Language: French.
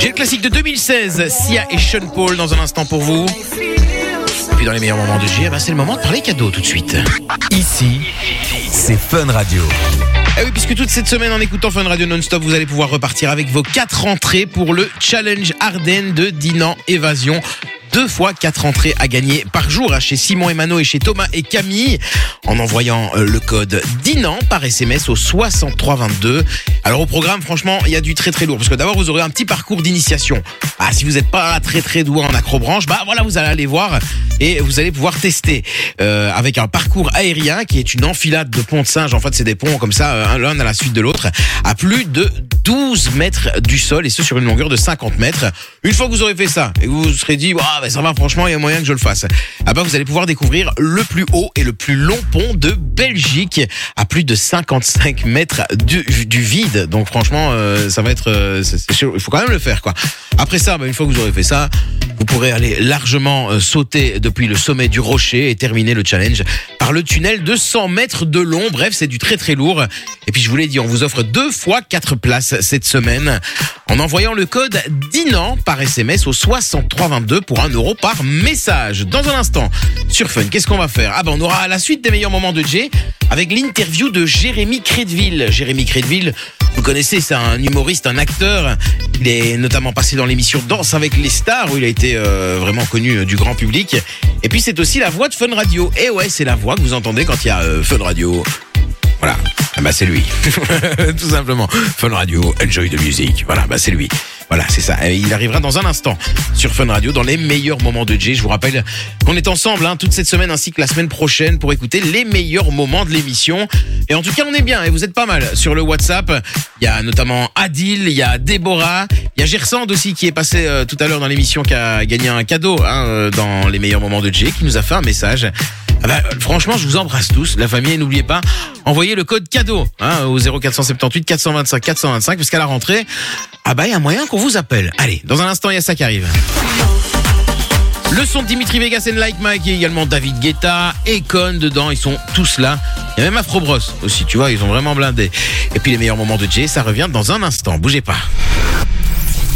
J'ai le classique de 2016, Sia et Sean Paul dans un instant pour vous. Et puis dans les meilleurs moments de J, eh ben, c'est le moment de parler cadeaux tout de suite. Ici, c'est Fun Radio. Eh oui, puisque toute cette semaine en écoutant Fun Radio Non-Stop, vous allez pouvoir repartir avec vos quatre entrées pour le Challenge Ardennes de Dinan Évasion deux fois quatre entrées à gagner par jour hein, chez Simon et Mano et chez Thomas et Camille en envoyant euh, le code DINAN par SMS au 6322. Alors au programme, franchement, il y a du très très lourd parce que d'abord vous aurez un petit parcours d'initiation. Ah, si vous n'êtes pas très très doué en acrobranche, bah voilà, vous allez aller voir et vous allez pouvoir tester euh, avec un parcours aérien qui est une enfilade de ponts de singe. En fait, c'est des ponts comme ça, euh, l'un à la suite de l'autre, à plus de 12 mètres du sol et ce sur une longueur de 50 mètres. Une fois que vous aurez fait ça et que vous vous serez dit, ah, ben ça va, franchement, il y a moyen que je le fasse. Ah ben, vous allez pouvoir découvrir le plus haut et le plus long pont de Belgique à plus de 55 mètres du, du vide. Donc franchement, euh, ça va être, euh, il faut quand même le faire quoi. Après ça, ben, une fois que vous aurez fait ça, vous pourrez aller largement euh, sauter depuis le sommet du rocher et terminer le challenge par le tunnel de 100 mètres de long. Bref, c'est du très très lourd. Et puis je vous l'ai dit, on vous offre deux fois quatre places cette semaine en envoyant le code DINAN par SMS au 6322 pour 1 euro par message. Dans un instant, sur Fun, qu'est-ce qu'on va faire? Ah ben on aura la suite des meilleurs moments de Jay avec l'interview de Jérémy Crédville. Jérémy Crédville, vous connaissez, c'est un humoriste, un acteur. Il est notamment passé dans l'émission Danse avec les stars où il a été euh, vraiment connu euh, du grand public. Et puis c'est aussi la voix de Fun Radio. Et ouais, c'est la voix que vous entendez quand il y a euh, Fun Radio. Voilà, ah bah c'est lui, tout simplement. Fun Radio, enjoy the music. Voilà, bah c'est lui. Voilà, c'est ça. Il arrivera dans un instant sur Fun Radio dans les meilleurs moments de Jay. Je vous rappelle qu'on est ensemble hein, toute cette semaine ainsi que la semaine prochaine pour écouter les meilleurs moments de l'émission. Et en tout cas, on est bien et vous êtes pas mal sur le WhatsApp. Il y a notamment Adil, il y a Déborah, il y a Gersand aussi qui est passé euh, tout à l'heure dans l'émission qui a gagné un cadeau hein, euh, dans les meilleurs moments de Jay qui nous a fait un message. Ah bah, franchement, je vous embrasse tous, la famille. N'oubliez pas, envoyez le code cadeau hein, au 0478 425 425 parce qu'à la rentrée, ah bah il y a moyen qu'on vous appelle. Allez, dans un instant, il y a ça qui arrive. Le son de Dimitri Vegas and Like Mike et également David Guetta, Econ dedans, ils sont tous là. Il y a même Afro Bros aussi, tu vois, ils ont vraiment blindé. Et puis les meilleurs moments de Jay, ça revient dans un instant, bougez pas.